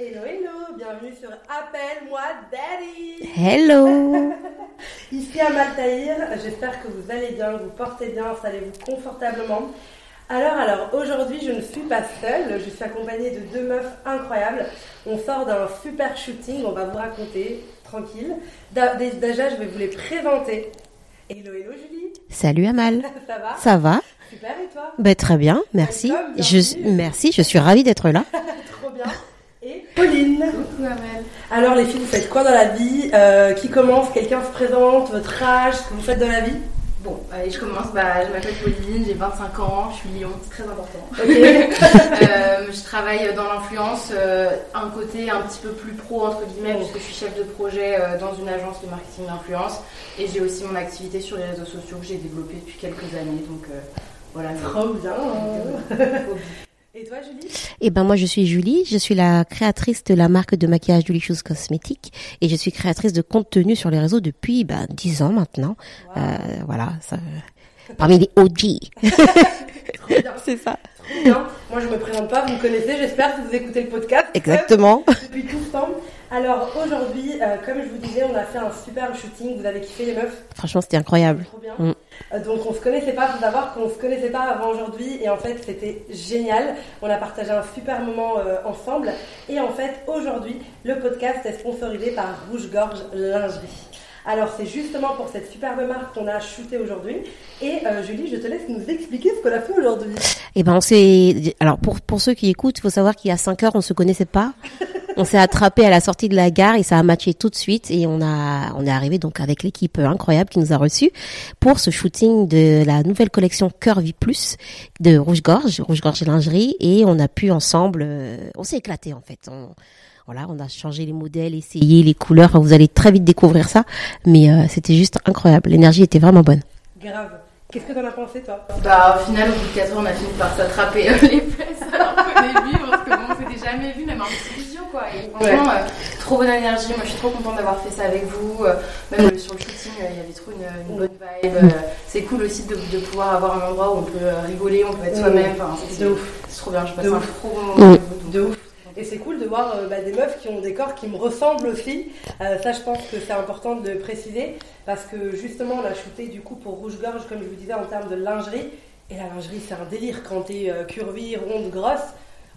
Hello, hello, bienvenue sur Appelle-moi Daddy. Hello. Ici Amal Tahir, j'espère que vous allez bien, que vous portez bien, installez-vous confortablement. Alors, alors, aujourd'hui, je ne suis pas seule, je suis accompagnée de deux meufs incroyables. On sort d'un super shooting, on va vous raconter, tranquille. Déjà, je vais vous les présenter. Hello, hello, Julie. Salut Amal. Ça va? Ça va? Super, et toi? Ben, Très bien, merci. Je, merci, je suis ravie d'être là. Pauline. Coucou Amel. Alors les filles, vous faites quoi dans la vie Euh, Qui commence Quelqu'un se présente Votre âge Ce que vous faites dans la vie? Bon, allez, je commence. Bah, je m'appelle Pauline, j'ai 25 ans, je suis Lyon, c'est très important. Euh, je travaille dans l'influence, euh, un côté un petit peu plus pro entre guillemets, puisque je suis chef de projet euh, dans une agence de marketing d'influence et j'ai aussi mon activité sur les réseaux sociaux que j'ai développée depuis quelques années. Donc voilà. Trop bien. Et toi Julie? Et ben moi je suis Julie, je suis la créatrice de la marque de maquillage Julie Shoes Cosmétiques et je suis créatrice de contenu sur les réseaux depuis ben, 10 ans maintenant. Wow. Euh, voilà, ça, parmi les OG. C'est ça. Trop bien. Moi je me présente pas, vous me connaissez, j'espère que vous écoutez le podcast. Exactement. Depuis tout ce temps. Alors aujourd'hui, euh, comme je vous disais, on a fait un super shooting, vous avez kiffé les meufs Franchement, c'était incroyable. Trop bien. Mm. Euh, donc on se connaissait pas, faut savoir qu'on se connaissait pas avant aujourd'hui et en fait c'était génial. On a partagé un super moment euh, ensemble et en fait aujourd'hui le podcast est sponsorisé par Rouge Gorge Lingerie. Alors c'est justement pour cette superbe marque qu'on a shooté aujourd'hui et euh, Julie je te laisse nous expliquer ce qu'on a fait aujourd'hui. Et ben on s'est alors pour pour ceux qui écoutent, il faut savoir qu'il y a 5 heures on se connaissait pas. On s'est attrapé à la sortie de la gare et ça a matché tout de suite et on a on est arrivé donc avec l'équipe incroyable qui nous a reçus pour ce shooting de la nouvelle collection Curvy Plus de Rouge Gorge, Rouge Gorge lingerie et on a pu ensemble euh, on s'est éclaté en fait. On, voilà, on a changé les modèles, essayé les couleurs, vous allez très vite découvrir ça mais euh, c'était juste incroyable. L'énergie était vraiment bonne. Grave. Qu'est-ce que t'en as pensé toi? Bah, au final, au bout de 4 heures, on a fini par s'attraper euh, les fesses alors qu'au début, parce que bon, on s'était jamais vu, même un petit quoi. Et franchement, euh, trop bonne énergie. Moi, je suis trop contente d'avoir fait ça avec vous. Euh, même euh, sur le shooting, euh, il y avait trop une, une bonne vibe. C'est cool aussi de, de pouvoir avoir un endroit où on peut rigoler, on peut être soi-même. Enfin, c'est De ouf. c'est trop bien. Je passe De un ouf. trop bon moment avec vous. donc, De ouf. Et c'est cool de voir euh, bah, des meufs qui ont des corps qui me ressemblent aussi. Euh, ça, je pense que c'est important de le préciser parce que justement, on a shooté du coup pour Rouge Gorge, comme je vous disais, en termes de lingerie. Et la lingerie, c'est un délire quand t'es euh, curvy, ronde, grosse.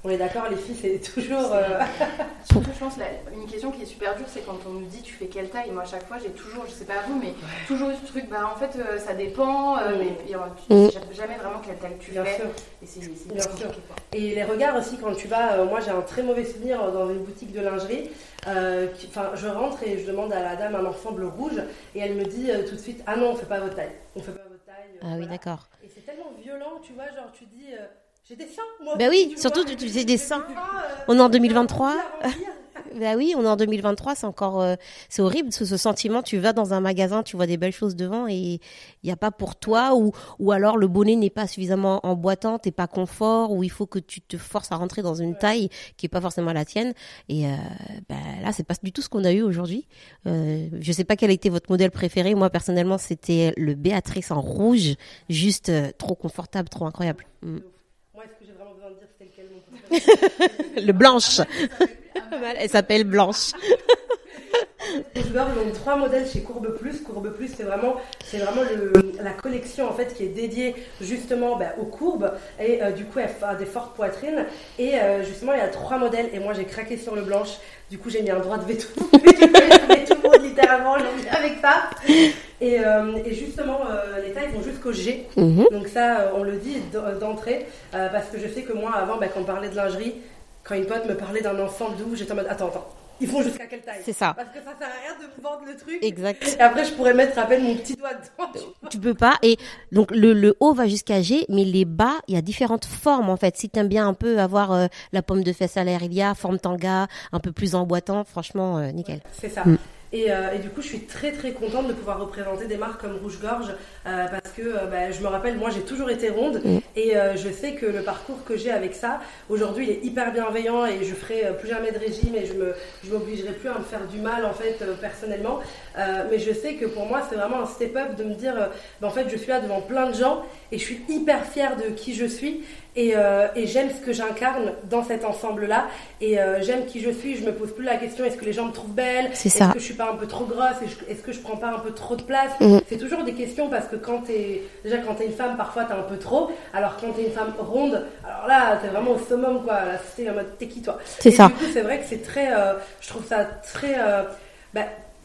On est d'accord, les filles, c'est toujours. euh, Surtout, je pense, une question qui est super dure, c'est quand on nous dit tu fais quelle taille. Moi, à chaque fois, j'ai toujours, je sais pas vous, mais toujours eu ce truc, bah en fait, euh, ça dépend, euh, Mm. mais euh, tu Mm. sais jamais vraiment quelle taille tu Bien fais. sûr. Et c'est Bien sûr. quoi. Et les regards aussi, quand tu vas. euh, moi, j'ai un très mauvais souvenir dans une boutique de lingerie. euh, Enfin, je rentre et je demande à la dame un ensemble rouge. Et elle me dit euh, tout de suite Ah non, on fait pas votre taille. On fait pas votre taille. euh, Ah oui, d'accord. Et c'est tellement violent, tu vois, genre tu dis des seins moi. Bah oui, tu surtout vois, tu- faisais des seins. euh, On est en j'ai 2023. envie à remplir. Bah oui, on est en 2023, c'est encore, euh, c'est horrible ce, ce sentiment. Tu vas dans un magasin, tu vois des belles choses devant et il n'y a pas pour toi ou ou alors le bonnet n'est pas suffisamment emboîtant, t'es pas confort ou il faut que tu te forces à rentrer dans une taille qui est pas forcément la tienne. Et euh, bah, là, c'est pas du tout ce qu'on a eu aujourd'hui. Euh, je sais pas quel était votre modèle préféré. Moi personnellement, c'était le Béatrice en rouge, juste euh, trop confortable, trop incroyable. Mm. Moi, est-ce que j'ai vraiment besoin de dire c'était lequel mon préféré Le blanche. Elle s'appelle Blanche. On a trois modèles chez Courbe Plus. Courbe Plus, c'est vraiment, c'est vraiment le, la collection en fait qui est dédiée justement bah, aux courbes et euh, du coup elle a des fortes poitrines. Et euh, justement, il y a trois modèles et moi j'ai craqué sur le blanche. Du coup, j'ai mis un droit de veto. littéralement j'ai mis avec ça. Et, euh, et justement, euh, les tailles vont jusqu'au G. Mhm. Donc ça, euh, on le dit d'entrée, parce que je sais que moi, avant, bah, quand on parlait de lingerie, quand une pote me parlait d'un ensemble doux, j'étais en mode, attends, attends, ils font jusqu'à quelle taille? C'est ça. Parce que ça sert à rien de vendre le truc. Exact. Et après, je pourrais mettre à peine mon petit doigt dedans. tu peux pas. Et donc le, le haut va jusqu'à G, mais les bas, il y a différentes formes en fait. Si t'aimes bien un peu avoir euh, la pomme de fesse à l'air, il y a forme tanga, un peu plus emboîtant. Franchement, euh, nickel. C'est ça. Mm. Et, euh, et du coup, je suis très très contente de pouvoir représenter des marques comme Rouge Gorge euh, parce que euh, bah, je me rappelle, moi j'ai toujours été ronde Mm. et je sais que le parcours que j'ai avec ça, aujourd'hui, il est hyper bienveillant et je ferai plus jamais de régime et je me je m'obligerai plus à me faire du mal en fait personnellement. Mais je sais que pour moi, c'est vraiment un step up de me dire, bah, en fait, je suis là devant plein de gens et je suis hyper fière de qui je suis et, euh, et j'aime ce que j'incarne dans cet ensemble-là. Et euh, j'aime qui je suis. Je me pose plus la question est-ce que les gens me trouvent belle? Est-ce que je suis pas un peu trop grosse? Est-ce que- je prends pas un peu trop de place? Mhm. C'est toujours des questions parce que quand t'es déjà quand t'es une femme, parfois t'es un peu trop. Alors quand t'es une femme ronde, alors là t'es vraiment au summum quoi. Là c'est en mode t'es qui toi? C'est ça. Du coup c'est vrai que c'est très, euh, je trouve ça très. bah,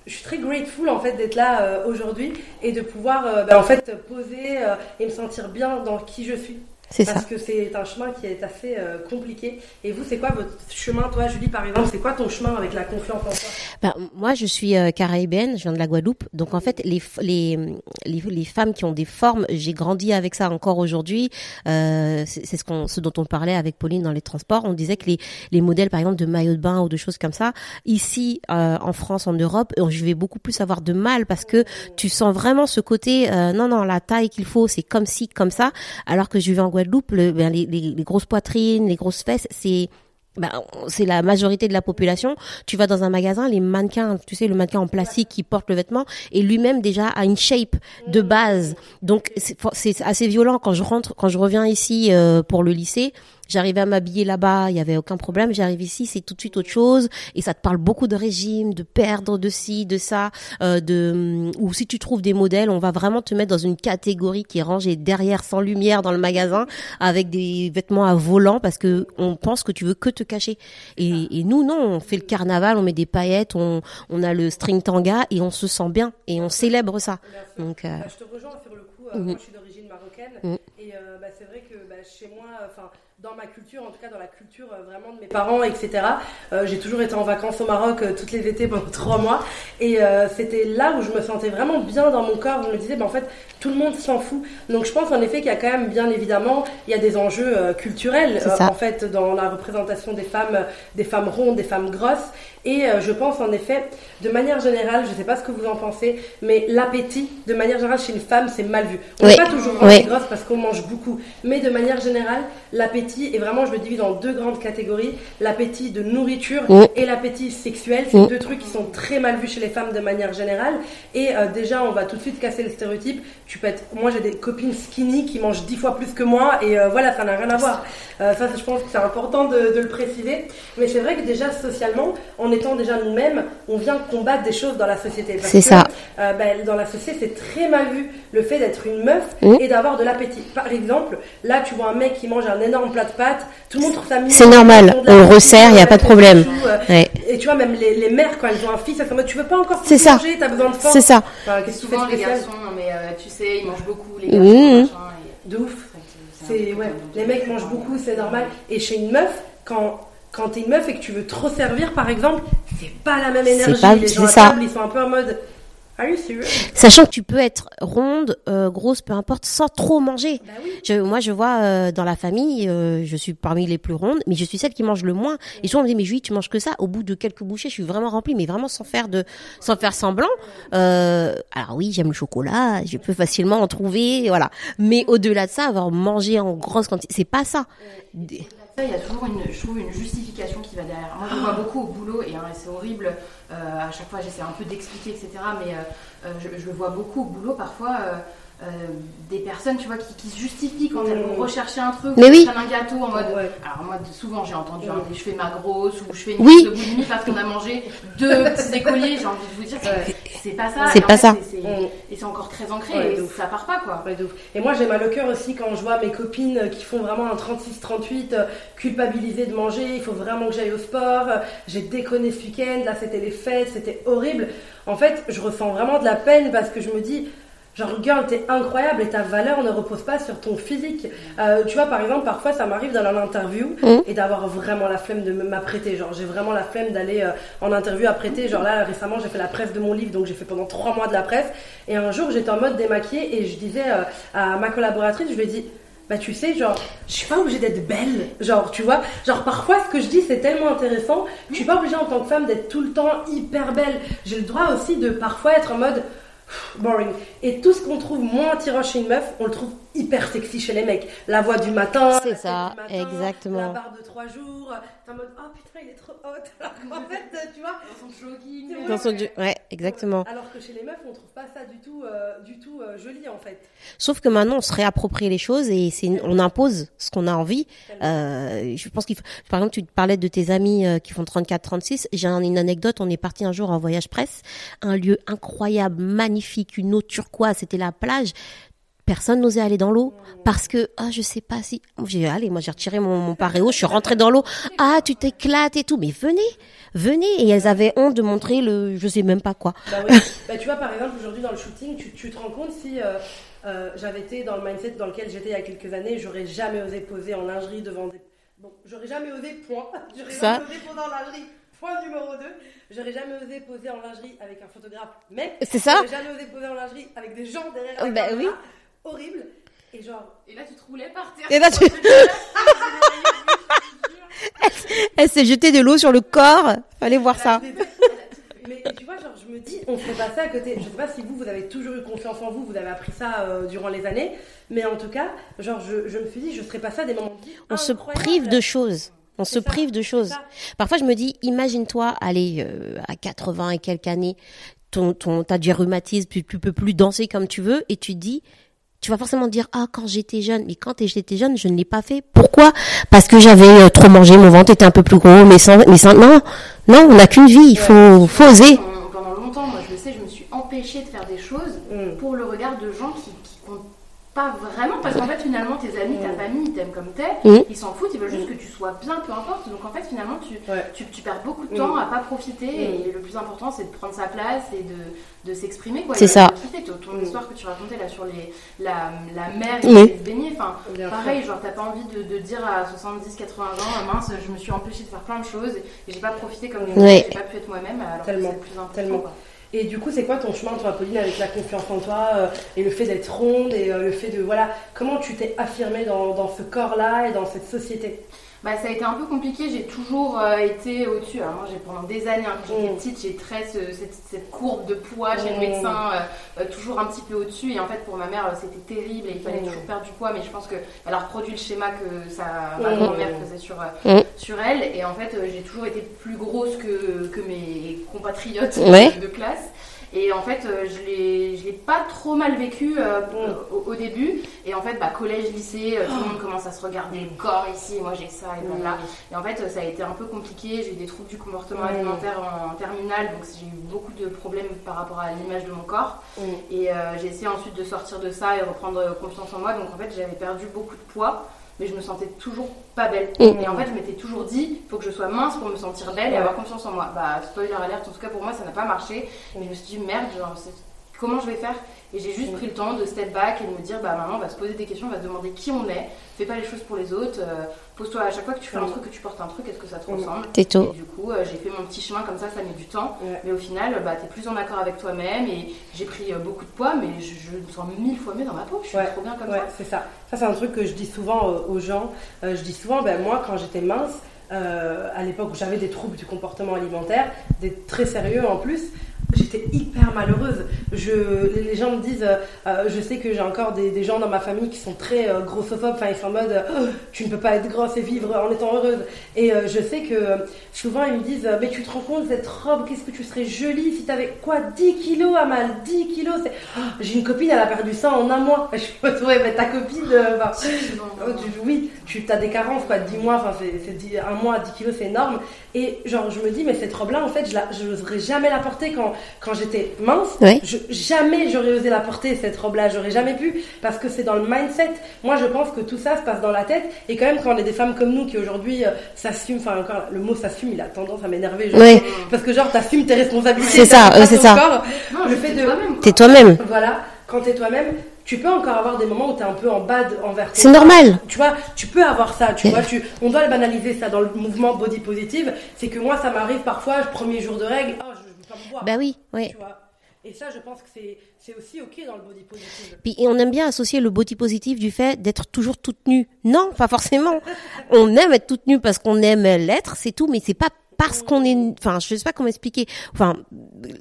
je suis très grateful en fait d'être là euh, aujourd'hui et de pouvoir euh, bah, en fait poser euh, et me sentir bien dans qui je suis. C'est ça. Parce que c'est un chemin qui est assez euh, compliqué. Et vous, c'est quoi votre chemin, toi, Julie, par exemple? C'est quoi ton chemin avec la confiance en soi Ben, moi, je suis euh, caraïbéenne, je viens de la Guadeloupe. Donc, en fait, les, les, les, les femmes qui ont des formes, j'ai grandi avec ça encore aujourd'hui. Euh, c'est c'est ce, qu'on, ce dont on parlait avec Pauline dans les transports. On disait que les, les modèles, par exemple, de maillot de bain ou de choses comme ça, ici, euh, en France, en Europe, euh, je vais beaucoup plus avoir de mal parce que tu sens vraiment ce côté, euh, non, non, la taille qu'il faut, c'est comme ci, comme ça. Alors que je vais en Guadeloupe, le, ben, les, grosses poitrines, les grosses fesses, c'est ben, c'est la majorité de la population. Tu vas dans un magasin, les mannequins, tu sais, le mannequin en plastique qui porte le vêtement, et lui-même déjà a une shape de base. Donc c'est c'est assez violent quand je rentre, quand je reviens ici euh, pour le lycée. J'arrivais à m'habiller là-bas, il y avait aucun problème. J'arrive ici, c'est tout de suite autre chose, et ça te parle beaucoup de régime, de perdre de ci, de ça, euh, de ou si tu trouves des modèles, on va vraiment te mettre dans une catégorie qui est rangée derrière sans lumière dans le magasin avec des vêtements à volant parce que on pense que tu veux que te cacher. Et, et nous non, on fait le carnaval, on met des paillettes, on, on a le string tanga et on se sent bien et on célèbre ça. Donc euh, Bah, je te rejoins sur le coup. euh, Mhm. Moi, je suis d'origine marocaine. Mhm. Et euh, bah, c'est vrai que bah, chez moi, enfin, dans ma culture, en tout cas dans la culture euh, vraiment de mes parents, etc., euh, j'ai toujours été en vacances au Maroc euh, toutes les étés pendant trois mois. Et euh, c'était là où je me sentais vraiment bien dans mon corps. Je me disais, bah, en fait, tout le monde s'en fout. Donc je pense en effet qu'il y a quand même, bien évidemment, il y a des enjeux euh, culturels, euh, en fait, dans la représentation des femmes, euh, des femmes rondes, des femmes grosses. Et euh, je pense en effet, de manière générale, je ne sais pas ce que vous en pensez, mais l'appétit, de manière générale, chez une femme, c'est mal vu. On Oui. n'est pas toujours grande Oui. grosse parce qu'on mange beaucoup, mais de manière générale, l'appétit, et vraiment je le divise en deux grandes catégories, l'appétit de nourriture Oui. et l'appétit sexuel, c'est Oui. deux trucs qui sont très mal vus chez les femmes de manière générale. Et euh, déjà, on va tout de suite casser le stéréotype. Tu peux être, moi j'ai des copines skinny qui mangent dix fois plus que moi, et euh, voilà, ça n'a rien à voir. Euh, ça, je pense que c'est important de, de le préciser. Mais c'est vrai que déjà socialement, en étant déjà nous-mêmes, on vient combattre des choses dans la société. C'est ça. euh, ben, dans la société, c'est très mal vu le fait d'être une meuf Mm. et d'avoir de l'appétit. Par exemple, là, tu vois un mec qui mange un énorme plat de pâtes, tout le monde trouve ça mignon. C'est normal, on resserre, y a euh, pas de problème. tout, euh, ouais, Et tu vois, même les, les mères, quand elles ont un fils, elles sont en mode, tu veux pas encore manger, t'as besoin de force. c'est ça. Enfin, qu'est-ce que tu fais Souvent, les garçons, non, mais euh, tu sais, ils mangent beaucoup, les Mmh. garçons, machin, et- De ouf. ouais, les mecs mangent beaucoup, c'est normal. Et chez une meuf, quand quand t'es une meuf et que tu veux trop servir, par exemple, c'est pas la même énergie. pas- les gens ça. table, ils sont un peu en mode. Are you serious? Sachant que tu peux être ronde, euh, grosse, peu importe, sans trop manger. Bah oui. Je, moi, je vois euh, dans la famille, euh, je suis parmi les plus rondes, mais je suis celle qui mange le moins. Et souvent, on me dit, mais Julie, tu manges que ça? Au bout de quelques bouchées, je suis vraiment remplie, mais vraiment sans faire de, sans faire semblant. Alors oui, j'aime le chocolat, je peux facilement en trouver, voilà. Mais au-delà de ça, avoir mangé en grosse quantité, c'est pas Ça, il y a toujours une, je trouve, une justification qui va derrière. Moi, je le vois beaucoup au boulot et hein, c'est horrible. euh, à chaque fois, j'essaie un peu d'expliquer, etc. Mais euh, euh, je, je le vois beaucoup au boulot parfois. euh, euh, des personnes, tu vois, qui, qui se justifient quand elles vont Mm. rechercher un truc, Mais ou oui. prennent un gâteau en mode. Ouais. Alors moi, souvent, j'ai entendu hein, des, je fais ma grosse ou je fais une Oui. de boulimie parce qu'on a mangé deux petits écoliers. J'ai envie de vous dire, Ouais. C'est pas ça. C'est Et en pas fait, ça. c'est- c'est-. Et c'est encore très ancré Ouais, et ouf. ça part pas quoi. Ouais, de ouf. Et moi, j'ai mal au cœur aussi quand je vois mes copines qui font vraiment un 36-38, euh, culpabilisées de manger, il faut vraiment que j'aille au sport, euh, j'ai déconné ce week-end, là c'était les fêtes, c'était horrible. En fait, je ressens vraiment de la peine parce que je me dis, genre, girl, t'es incroyable et ta valeur ne repose pas sur ton physique. Euh, tu vois, par exemple, parfois ça m'arrive d'aller en interview Mhm. et d'avoir vraiment la flemme de m'apprêter. Genre, j'ai vraiment la flemme d'aller euh, en interview apprêter. Genre là, récemment, j'ai fait la presse de mon livre, donc j'ai fait pendant trois mois de la presse. Et un jour, j'étais en mode démaquillée et je disais euh, à ma collaboratrice, je lui ai dit, bah tu sais, genre, je suis pas obligée d'être belle. Genre, tu vois, genre parfois ce que je dis c'est tellement intéressant, je suis pas obligée en tant que femme d'être tout le temps hyper belle. J'ai le droit aussi de parfois être en mode boring. Et tout ce qu'on trouve moins attirant chez une meuf, on le trouve hyper sexy chez les mecs. La voix du matin. C'est la ça, tête du matin, exactement. La barbe de trois jours. T'es en mode, oh putain, il est trop hot. Alors qu'en fait, tu vois. Dans son jogging. Ouais. Dans son, ouais, exactement. Alors que chez les meufs, on trouve pas ça du tout, euh, du tout euh, joli en fait. Sauf que maintenant, on se réapproprie les choses et c'est, on impose ce qu'on a envie. Euh, je pense qu'il faut, par exemple, tu te parlais de tes amis euh, qui font 34, 36. J'ai un- une anecdote. On est parti un jour en voyage presse, un lieu incroyable, magnifique, une eau turquoise. C'était la plage. Personne n'osait aller dans l'eau parce que ah je sais pas si j'ai allez moi j'ai retiré mon, mon paréo je suis rentrée dans l'eau ah tu t'éclates et tout mais venez venez et elles avaient honte de montrer le je sais même pas quoi Bah oui. bah, tu vois, par exemple, aujourd'hui dans le shooting, tu, tu te rends compte si euh, euh, j'avais été dans le mindset dans lequel j'étais il y a quelques années, j'aurais jamais osé poser en lingerie devant des. Bon, j'aurais jamais osé, point. J'aurais Ça. jamais osé poser en lingerie, point numéro 2. J'aurais jamais osé poser en lingerie avec un photographe mec. C'est ça. J'aurais jamais osé poser en lingerie avec des gens derrière. la Bah caméra. oui. Horrible. Et genre, Et là, tu te roulais par terre. Et là, tu- elle s'est jetée de l'eau sur le corps fallait voir ça Mais tu vois, genre, je me dis, on fait pas ça à côté. Je sais pas si vous, vous avez toujours eu confiance en vous, vous avez appris ça euh, durant les années. Mais en tout cas, genre, je, je me suis dit, je serais pas ça des moments on se prive de choses on se ça, prive de choses. Parfois, je me dis, imagine-toi, aller euh, à 80 et quelques années, ton, ton, t'as du rhumatisme, tu, tu peux plus danser comme tu veux, et tu te dis, tu vas forcément dire, ah, quand j'étais jeune, mais quand j'étais jeune, je ne l'ai pas fait. Pourquoi? Parce que j'avais euh, trop mangé, mon ventre était un peu plus gros, mais sans, mais sans, non, non, on n'a qu'une vie, il faut, faut oser. Pendant- Pendant longtemps, moi je le sais, je me suis empêchée de faire des choses Mm. pour le regard de gens qui, pas vraiment. Parce qu'en fait, finalement, tes amis, ta Mm. famille, ils t'aiment comme t'es. Mm. Ils s'en foutent, ils veulent juste que tu sois bien, peu importe. Donc en fait, finalement, tu, Ouais. tu, tu perds beaucoup de Mm. temps à pas profiter. Mm. Et le plus important, c'est de prendre sa place et de, de s'exprimer. quoi. C'est Et ça. kiffer. Ton, ton Mm. histoire que tu racontais là sur les, la, la mer de se baigner. Enfin, Pareil, genre t'as pas envie de, de dire à 70, 80 ans, mince, je me suis empêchée de faire plein de choses et j'ai pas profité comme je Ouais. j'ai pas pu être moi-même, alors Tellement, que c'est le plus important. tellement. quoi. Et du coup, c'est quoi ton chemin, toi, Pauline, avec la confiance en toi euh, et le fait d'être ronde et euh, le fait de. Voilà, comment tu t'es affirmée dans, dans ce corps-là et dans cette société? Bah, ça a été un peu compliqué, j'ai toujours euh, été au-dessus. Alors, moi, j'ai pendant des années, hein, quand j'étais Mm. petite, j'ai très ce- cette, cette courbe de poids chez Mm. le médecin, euh, euh, toujours un petit peu au-dessus. Et en fait, pour ma mère, c'était terrible et il fallait Mm. toujours perdre du poids. Mais je pense qu'elle a reproduit le schéma que sa ma Mm. grand-mère faisait sur, Mm. sur elle. Et en fait, j'ai toujours été plus grosse que, que mes compatriotes de, classe. Et en fait, je l'ai l'ai pas trop mal vécu euh, au, au début. Et en fait, bah, collège, lycée, euh, tout le monde commence à se regarder le corps ici. Moi, j'ai ça et voilà. Et en fait, ça a été un peu compliqué. J'ai eu des troubles du comportement alimentaire en, terminale, donc j'ai eu beaucoup de problèmes par rapport à l'image de mon corps. Et euh, j'ai essayé ensuite de sortir de ça et reprendre confiance en moi. Donc en fait, j'avais perdu beaucoup de poids, mais je me sentais toujours pas belle. Et en fait, je m'étais toujours dit, il faut que je sois mince pour me sentir belle et avoir confiance en moi. Bah, spoiler alerte, en tout cas pour moi, ça n'a pas marché. Mais je me suis dit, merde, genre, comment je vais faire Et j'ai juste pris le temps de step back et de me dire, bah maintenant, on va se poser des questions, on va se demander qui on est. Fais pas les choses pour les autres. euh, Pose-toi à chaque fois que tu fais un truc, que tu portes un truc, est-ce que ça te ressemble T'es Et tôt. du coup, euh, j'ai fait mon petit chemin comme ça, ça met du temps. Ouais. Mais au final, bah, t'es plus en accord avec toi-même et j'ai pris euh, beaucoup de poids, mais je, je me sens mille fois mieux dans ma peau. Je suis Ouais, trop bien comme Ouais, ça. c'est ça. Ça, c'est un truc que je dis souvent euh, aux gens. Euh, je dis souvent, ben, moi, quand j'étais mince, euh, à l'époque où j'avais des troubles du comportement alimentaire, des très sérieux en plus, j'étais hyper malheureuse. Je, les gens me disent, euh, euh, je sais que j'ai encore des, des gens dans ma famille qui sont très euh, grossophobes, enfin ils sont en mode, Oh, tu ne peux pas être grosse et vivre en étant heureuse. Et euh, je sais que souvent ils me disent, mais tu te rends compte, cette robe, qu'est-ce que tu serais jolie si t'avais quoi? 10 kilos, Amal 10 kilos c'est... Oh, j'ai une copine, elle a perdu ça en un mois. Je me dis, ouais, mais ta copine, bah, Oh, tu- oui, tu as des carences, quoi, 10 mois, enfin, c'est, c'est dix- un mois à 10 kilos, c'est énorme. Et genre, je me dis, mais cette robe-là, en fait, je n'oserais jamais la porter quand, quand j'étais mince. Je- jamais j'aurais osé la porter, cette robe-là, j'aurais jamais pu, parce que c'est dans le mindset. Moi, je pense que tout ça se passe dans la tête. Et quand même, quand on est des femmes comme nous qui aujourd'hui euh, s'assument, enfin, encore, le mot s'assume, il a tendance à m'énerver. Ouais. Parce que, genre, t'assumes tes responsabilités. C'est ça, euh, c'est ça. corps. Non, Le fait de-. T'es toi-même. Voilà, quand t'es toi-même, tu peux encore avoir des moments où t'es un peu en bad envers ton C'est normal. tu vois, tu peux avoir ça, tu vois, tu, on doit le banaliser ça dans le mouvement body positive. C'est que moi, ça m'arrive parfois, premier jour de règle, Bah oui, oui. Tu vois. Et ça, je pense que c'est, aussi ok dans le body positive. Puis et on aime bien associer le body positif du fait d'être toujours toute nue. Non, pas forcément. on aime être toute nue parce qu'on aime l'être, c'est tout, mais c'est pas parce qu'on est, enfin, je sais pas comment expliquer. Enfin,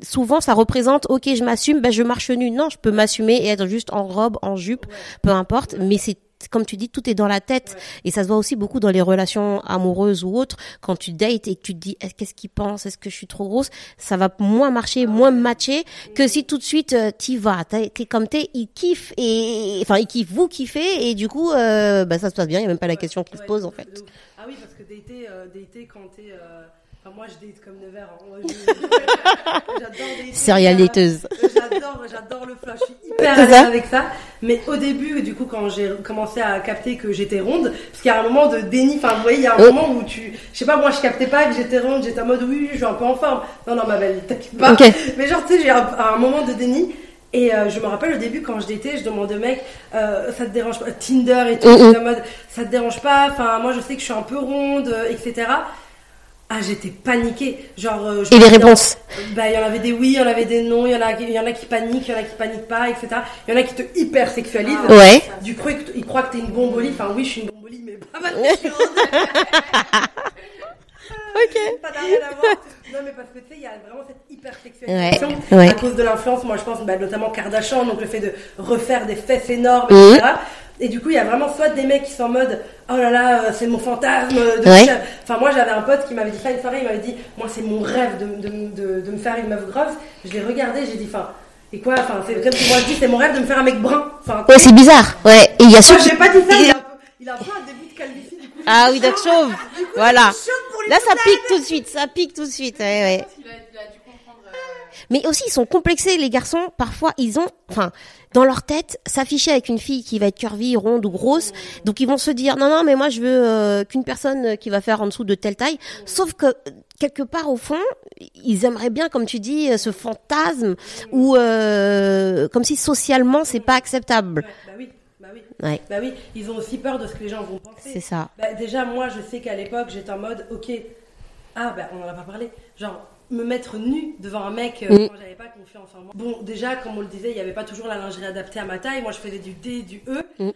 souvent ça représente ok je m'assume ben je marche nu non je peux m'assumer et être juste en robe en jupe peu importe mais c'est comme tu dis, tout est dans la tête. Et ça se voit aussi beaucoup dans les relations amoureuses ou autres. Quand tu dates et que tu te dis, qu'est-ce qu'il pense? Est-ce que je suis trop grosse? Ça va moins marcher, moins matcher que si tout de suite, euh, t'y vas. T'es comme t'es, il kiffe et, enfin, il kiffe, vous kiffez et du coup, euh, bah, ça se passe bien. Il n'y a même pas la question qui se pose, en fait. Ah oui, parce que dater, euh, dater quand t'es. euh, Enfin, moi, je date comme Nevers. hein. J'adore. Serial Euh, dateuse. J'adore, j'adore le flow. Je suis hyper à l'aise avec ça. Mais au début, du coup, quand j'ai commencé à capter que j'étais ronde, parce qu'il y a un moment de déni. Enfin, vous voyez, il y a un Oh. moment où tu, je sais pas, moi, je captais pas que j'étais ronde. J'étais en mode oui, je suis un peu en forme. Non, non, ma belle, t'inquiète pas. Mais genre, tu sais, j'ai un, un moment de déni. Et euh, je me rappelle au début quand je datais, je demandais au mec, euh, ça te dérange pas, Tinder et tout, Mm, mm. j'étais en mode, ça te dérange pas, enfin moi je sais que je suis un peu ronde, euh, etc. Ah j'étais paniquée, genre. euh, je Et les réponses? Bah il y en avait des oui, il y en avait des non, il y en a, y en a qui paniquent, il y en a qui paniquent pas, etc. Il y en a qui te hyper sexualisent. Ah Ouais. Du coup ils croient que t'es une bombolie, enfin oui je suis une bombolie mais pas mal. Ok. Rien à voir. Non, mais parce que tu sais, il y a vraiment cette hyper sexualisation Ouais, ouais. à cause de l'influence. Moi, je pense bah, notamment Kardashian, donc le fait de refaire des fesses énormes, Mhm. etc. Et du coup, il y a vraiment soit des mecs qui sont en mode oh là là, euh, c'est mon fantasme. De Ouais. faire- Enfin, moi, j'avais un pote qui m'avait dit ça une soirée. Il m'avait dit moi, c'est mon rêve de, de, de, de me faire une meuf grosse. Je l'ai regardé, j'ai dit enfin. Et quoi Enfin, c'est comme si moi je dis c'est mon rêve de me faire un mec brun. Enfin, Ouais, c'est bizarre. Ouais. Et il y a ceux moi, qui... j'ai pas dit ça. Il a, un peu, il a un peu un début de calvitie. Du coup, Ah oui, donc chauve. Voilà. Là, ça pique tout de suite. Ça pique tout de suite. Ouais, ouais. Euh, Mais aussi, ils sont complexés, les garçons. Parfois, ils ont, enfin, dans leur tête, s'afficher avec une fille qui va être curvie, ronde ou grosse. Donc, ils vont se dire, non, non, mais moi, je veux euh, qu'une personne qui va faire en dessous de telle taille. Sauf que, euh, quelque part, au fond, ils aimeraient bien, comme tu dis, euh, ce fantasme ou euh, comme si socialement, c'est pas acceptable. Bah oui, bah oui. Ouais, Bah oui, ils ont aussi peur de ce que les gens vont penser. c'est ça. Bah, déjà, moi, je sais qu'à l'époque, j'étais en mode, ok, ah, bah, on en a pas parlé, genre, me mettre nu devant un mec euh, Mm. quand j'avais pas confiance en moi. Bon, déjà, comme on le disait, il y avait pas toujours la lingerie adaptée à ma taille. Moi, je faisais du D, du E. Mm.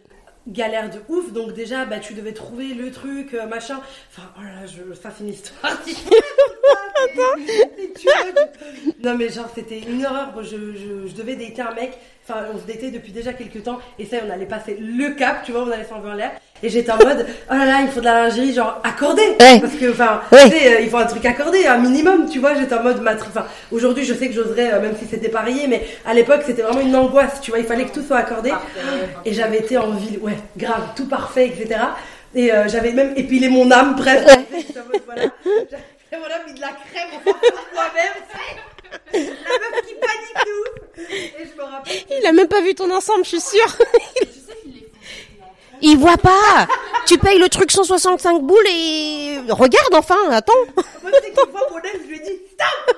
Galère de ouf, donc déjà, bah, tu devais trouver le truc, euh, machin. Enfin, oh là là, je... ça c'est une histoire. Et tu vois, tu- Non, mais genre, c'était une horreur. Je, je, je devais dater un mec. Enfin, on se datait depuis déjà quelques temps. Et ça, on allait passer le cap, tu vois, on allait s'enlever en l'air. Et j'étais en mode, oh là là, il faut de la lingerie, genre, accordée. Ouais. Parce que, enfin, Ouais. tu sais, euh, il faut un truc accordé, un minimum, tu vois. J'étais en mode matrice. Enfin, aujourd'hui, je sais que j'oserais, euh, même si c'était pas rayé, mais à l'époque, c'était vraiment une angoisse, tu vois. Il fallait que tout soit accordé. parfait. Et j'avais été en ville, ouais, grave, tout parfait, etc. Et euh, j'avais même épilé mon âme presque. J'étais mode, voilà. Mis de la crème en moi-même. La meuf qui panique ouf. Et je me rappelle. Il a même pas vu ton ensemble, je suis sûre. Tu sais qu'il les font. Il voit pas. Tu payes le truc 165 boules et regarde enfin, attends. Moi, c'est qu'une fois mon âme, je lui ai dit stop.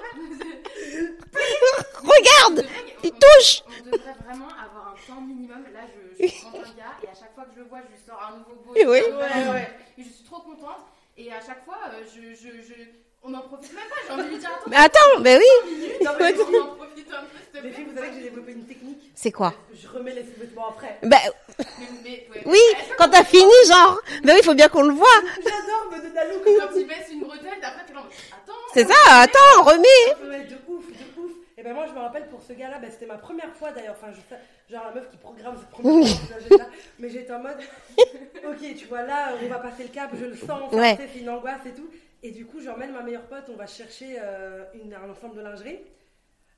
Regarde. Il touche. On devrait vraiment avoir un temps minimum. Là, je, je rencontre un gars et à chaque fois que je le vois, je lui sors un nouveau beau. Oui. Ouais, ouais. Et je suis trop contente. Et à chaque fois, euh, je, je, je, on n'en profite même pas. J'ai envie de lui dire attends, Mais attends, ben oui. Non, mais on en profite un peu, s'il te Les plaît. filles, vous savez que j'ai développé une technique. C'est quoi Je remets les sous-vêtements après. Ben Mais- mais- ouais. oui, quand t'as fini, genre. Ben oui, il faut bien qu'on le voit. J'adore me donner la look. Quand il baisse une bretelle, après t'es là en mode, attends. C'est ça. Attends, remets. Ouais, de ouf, de ouf. Et ben moi, je me rappelle pour ce gars-là, ben, c'était ma première fois d'ailleurs. Enfin, je genre la meuf qui programme sa première fois. là. Mais j'étais en mode, ok, tu vois, là, on va passer le cap, je le sens. Enfin, Ouais. tu sais, C'est une angoisse et tout. Et du coup, j'emmène ma meilleure pote, on va chercher euh, une, un ensemble de lingerie.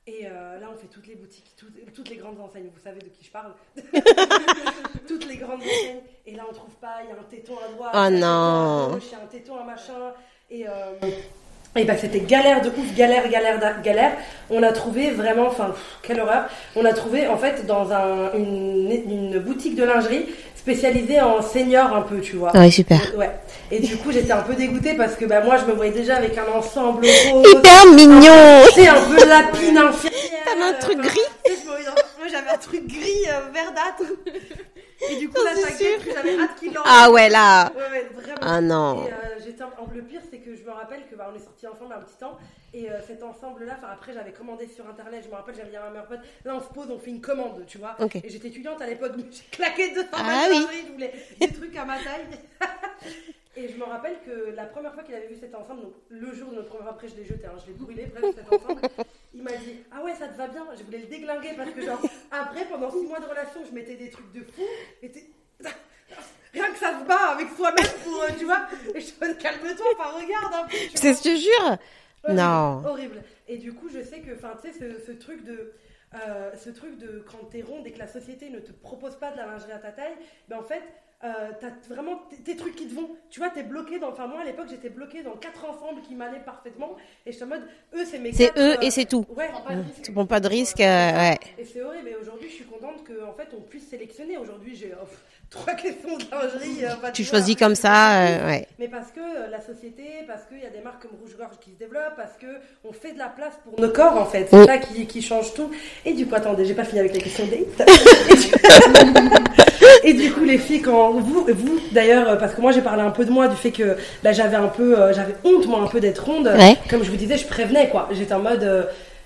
Et euh, là, on fait toutes les boutiques, toutes, toutes les grandes enseignes. Vous savez de qui je parle Toutes les grandes enseignes. Et là, on trouve pas. Il y a un téton à droite. Oh il y a un téton non. Il y a un téton à machin. Et, euh, et bah, c'était galère de ouf, galère, galère, galère. On a trouvé vraiment, enfin, quelle horreur. On a trouvé en fait dans un, une, une boutique de lingerie spécialisée en senior un peu, tu vois. Ouais, super. Ouais. Et du coup, j'étais un peu dégoûtée parce que bah, moi, je me voyais déjà avec un ensemble rose. Hyper mignon. C'est un peu lapine infirmière. T'avais un truc gris. Moi, j'avais un truc gris euh, verdâtre. Et du coup, là, gueule, j'avais hâte qu'il l'enlève. Ah ouais, là. Ouais, ouais, vraiment. Ah non. Et euh, j'étais en- le pire, c'est que je me rappelle que bah, on est sortis ensemble un petit temps. Et euh, cet ensemble-là, enfin après, j'avais commandé sur internet. Je me rappelle, j'avais dit à ma meilleure pote, là on se pose, on fait une commande, tu vois. Et j'étais étudiante à l'époque, donc j'ai claqué 200 Ah oui. je voulais des trucs à ma taille. Et je me rappelle que la première fois qu'il avait vu cet ensemble, donc le jour de notre première après je l'ai jeté, hein, je l'ai brûlé, bref, cet ensemble, il m'a dit Ah ouais, ça te va bien. Je voulais le déglinguer parce que, genre, après, pendant six mois de relation, je mettais des trucs de fou. Et Rien que ça se bat avec soi-même pour, euh, tu vois. Et je te calme-toi, enfin, regarde un peu. tu C'est vois. je te jure. Horrible, Non. Horrible. Et du coup, je sais que, enfin, tu sais, ce, ce truc de. euh, ce truc de quand t'es ronde et que la société ne te propose pas de la lingerie à ta taille, ben en fait, euh, t'as vraiment tes, trucs qui te vont. Tu vois, t'es bloqué dans. Enfin, moi à l'époque, j'étais bloquée dans quatre ensembles qui m'allaient parfaitement. Et je suis en mode, eux, c'est mes C'est eux euh, et c'est tout. Ouais, pas de risque. Tu prends pas de risque. euh, ouais. et c'est horrible. Et aujourd'hui, je suis contente qu'en fait, on puisse sélectionner. Aujourd'hui, j'ai oh, trois questions de lingerie. euh, Tu choisis comme ça. euh, ouais. Mais parce que euh, la société, parce qu'il y a des marques comme Rouge Gorge qui se développent, parce que on fait de la place pour nos corps en fait. C'est Mm. ça qui, qui change tout. Et du coup, attendez, j'ai pas fini avec les questions date. Et du coup, les filles, quand vous, vous d'ailleurs, euh, parce que moi j'ai parlé un peu de moi, du fait que bah, j'avais un peu, euh, j'avais honte moi un peu d'être ronde. Ouais. Comme je vous disais, je prévenais quoi. J'étais en mode. euh,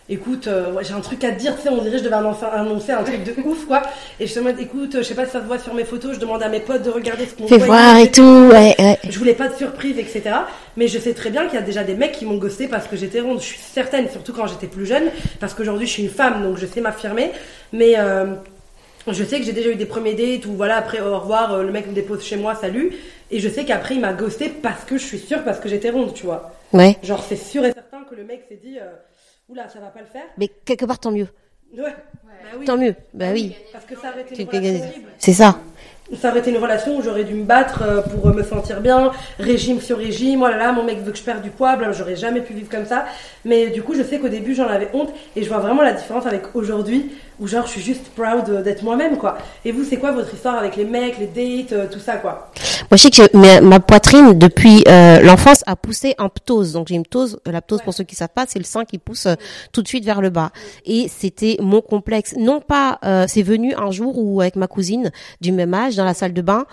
Écoute, euh, j'ai un truc à te dire, tu sais, on dirait que je devais annoncer, annoncer un truc de ouf, quoi. Et je suis en mode, écoute, je sais pas si ça se voit sur mes photos, je demande à mes potes de regarder ce qu'on Fais voir et tout. Ouais, ouais. Je voulais pas de surprise, etc. Mais je sais très bien qu'il y a déjà des mecs qui m'ont ghosté parce que j'étais ronde. Je suis certaine, surtout quand j'étais plus jeune, parce qu'aujourd'hui je suis une femme, donc je sais m'affirmer. Mais euh, je sais que j'ai déjà eu des premiers dates où voilà, après au revoir, euh, le mec me dépose chez moi, salut. Et je sais qu'après il m'a ghosté parce que je suis sûre, parce que j'étais ronde, tu vois. Ouais. Genre c'est sûr et certain que le mec s'est dit, euh, oula, ça va pas le faire. Mais quelque part, tant mieux. Ouais. Bah oui. Tant mieux. Bah oui. Parce que ça aurait été une relation. C'est ça. Ça aurait été une relation où j'aurais dû me battre euh, pour euh, me sentir bien, régime sur régime, oh là là, mon mec veut que je perde du poids, j'aurais jamais pu vivre comme ça. Mais du coup, je sais qu'au début, j'en avais honte et je vois vraiment la différence avec aujourd'hui où genre je suis juste proud d'être moi-même quoi. Et vous, c'est quoi votre histoire avec les mecs, les dates, euh, tout ça quoi? Moi, je sais que ma, ma poitrine, depuis euh, l'enfance, a poussé en ptose. Donc, j'ai une ptose. La ptose, pour ceux qui savent pas, c'est le sein qui pousse euh, tout de suite vers le bas. Et c'était mon complexe. Non pas, euh, c'est venu un jour où, avec ma cousine du même âge, dans la salle de bain,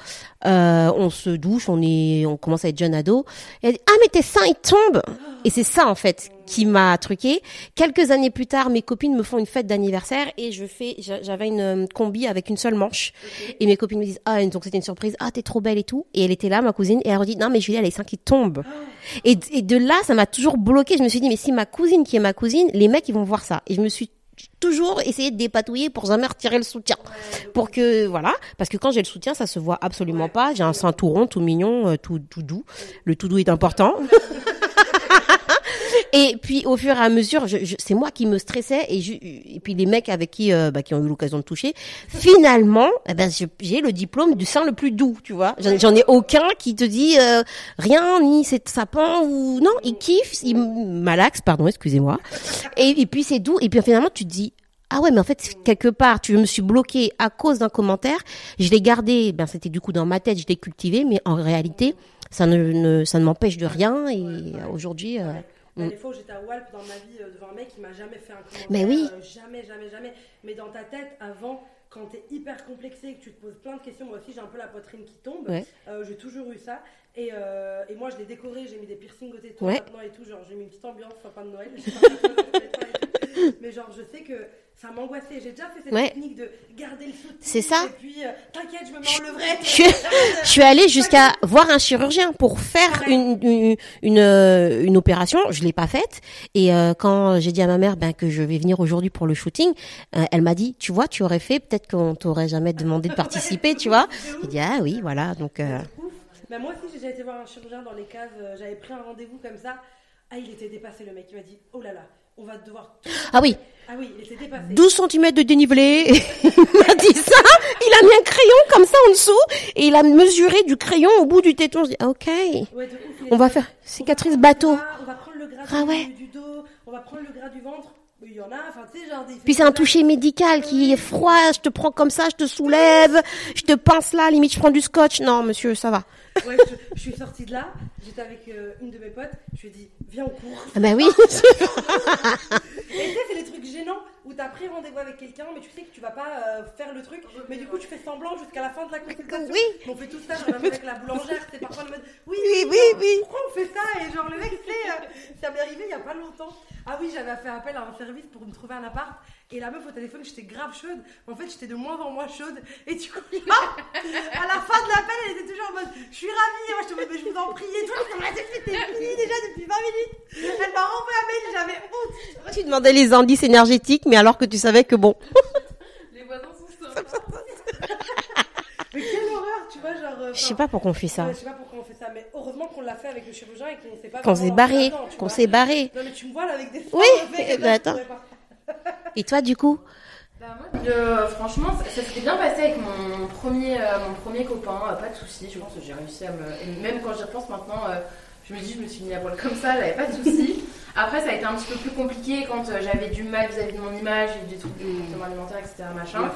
euh, on se douche, on est, on commence à être jeune ado. Et elle dit, ah, mais tes seins, ils tombent. Et c'est ça, en fait, qui m'a truqué. Quelques années plus tard, mes copines me font une fête d'anniversaire et je fais, j'a- j'avais une euh, combi avec une seule manche. Et mes copines me disent, ah, donc c'était une surprise, ah, t'es trop belle et tout. Et elle était là, ma cousine, et elle me dit, non, mais Julie, elle a les seins qui tombent. Et, et de là, ça m'a toujours bloqué. Je me suis dit, mais si ma cousine qui est ma cousine, les mecs, ils vont voir ça. Et je me suis toujours essayé de dépatouiller pour jamais retirer le soutien. Pour que, voilà. Parce que quand j'ai le soutien, ça se voit absolument pas. J'ai un sein tout rond, tout mignon, euh, tout, tout doux. Le tout doux est important. Et puis au fur et à mesure, je, je- c'est moi qui me stressais et, je- et puis les mecs avec qui euh, bah, qui ont eu l'occasion de toucher, finalement, eh ben j'ai le diplôme du sein le plus doux, tu vois. J'en, ai aucun qui te dit euh, rien ni c'est sapin ou non, il kiffe, il malaxe, pardon, excusez-moi. Et, puis c'est doux et puis finalement tu te dis ah ouais, mais en fait, quelque part, tu me suis bloqué à cause d'un commentaire. Je l'ai gardé, ben c'était du coup dans ma tête, je l'ai cultivé, mais en réalité, ça ne, ne- ça ne m'empêche de rien. Et euh, aujourd'hui, euh, Il des fois où j'étais à Walp dans ma vie euh, devant un mec qui m'a jamais fait un commentaire. Mais oui. euh, jamais, jamais, jamais. Mais dans ta tête, avant, quand t'es hyper complexé et que tu te poses plein de questions, moi aussi j'ai un peu la poitrine qui tombe. Ouais. Euh, j'ai toujours eu ça. Et, euh, et moi je l'ai décoré, j'ai mis des piercings au téton Ouais. maintenant et tout. Genre j'ai mis une petite ambiance sapin de Noël. Mais genre je sais que ça m'angoissait. J'ai déjà fait cette Ouais. technique de garder le soutien. C'est ça. Et puis euh, t'inquiète, je me mets en levrette. je suis, je suis allée jusqu'à voir un chirurgien pour faire une une une, euh, une opération. Je l'ai pas faite. Et euh, quand j'ai dit à ma mère ben que je vais venir aujourd'hui pour le shooting, euh, elle m'a dit tu vois tu aurais fait peut-être qu'on t'aurait jamais demandé de participer, tu vois. J'ai dit ah oui voilà donc. Mais moi aussi, j'ai déjà été voir un chirurgien dans les cases. euh, J'avais pris un rendez-vous comme ça. Ah, il était dépassé, le mec. Il m'a dit Oh là là, on va devoir. Ah oui, Ah oui, il était dépassé. 12 cm de dénivelé. il m'a dit ça. Il a mis un crayon comme ça en dessous et il a mesuré du crayon au bout du téton. Je dis ah, ok. Ouais, On va faire on cicatrice va bateau. gras, On va prendre le gras Ah du, ouais. du dos, on va prendre le gras du ventre. Il y en a, enfin, tu sais, genre. Puis c'est un toucher médical qui est froid, je te prends comme ça, je te soulève, je te pince là, limite je prends du scotch. Non, monsieur, ça va. Ouais, je, je suis sortie de là, j'étais avec euh, une de mes potes, je lui ai dit, viens, on court. Ah bah oui. Et tu sais, c'est les trucs gênants où t'as pris rendez-vous avec quelqu'un, mais tu sais que tu vas pas euh, faire le truc, mais du coup, tu fais semblant jusqu'à la fin de la consultation. Oui. On fait tout ça, genre, même avec la boulangère, c'est parfois le mode, oui, Oui, oui, genre, oui. Pourquoi on fait ça? Et genre, le mec, sais, euh, ça m'est arrivé il y a pas longtemps. Ah oui, j'avais fait appel à un service pour me trouver un appart. Et la meuf au téléphone, j'étais grave chaude. En fait, j'étais de moins en moins chaude. Et du coup, là, à la fin de l'appel, elle était toujours en mode Je suis ravie. Et moi, je te mais je vous en prie. Et toi, je me c'est fini déjà depuis 20 minutes. Elle m'a renvoyé un mail, j'avais honte. tu demandais les indices énergétiques, mais alors que tu savais que bon. Les voisins sont sympas. Mais quelle horreur, tu vois, genre. euh, Je sais pas pourquoi on fait ça. je sais pas pourquoi on fait ça, mais heureusement qu'on l'a fait avec le chirurgien et qu'on s'est pas. Qu'on s'est barré, qu'on s'est barré. Non, mais tu me vois là avec des Oui, avec- eh ben, attends. Et toi, du coup Bah, moi, je- franchement, ça, ça s'était bien passé avec mon premier, euh, mon premier copain, euh, pas de soucis. Je pense que j'ai réussi à me. et même quand j'y repense maintenant, euh, je me dis, je me suis mis à poil comme ça, j'avais pas de soucis. Après, ça a été un petit peu plus compliqué quand euh, j'avais du mal vis-à-vis de mon image, des troubles du comportement alimentaire, etc. Machin.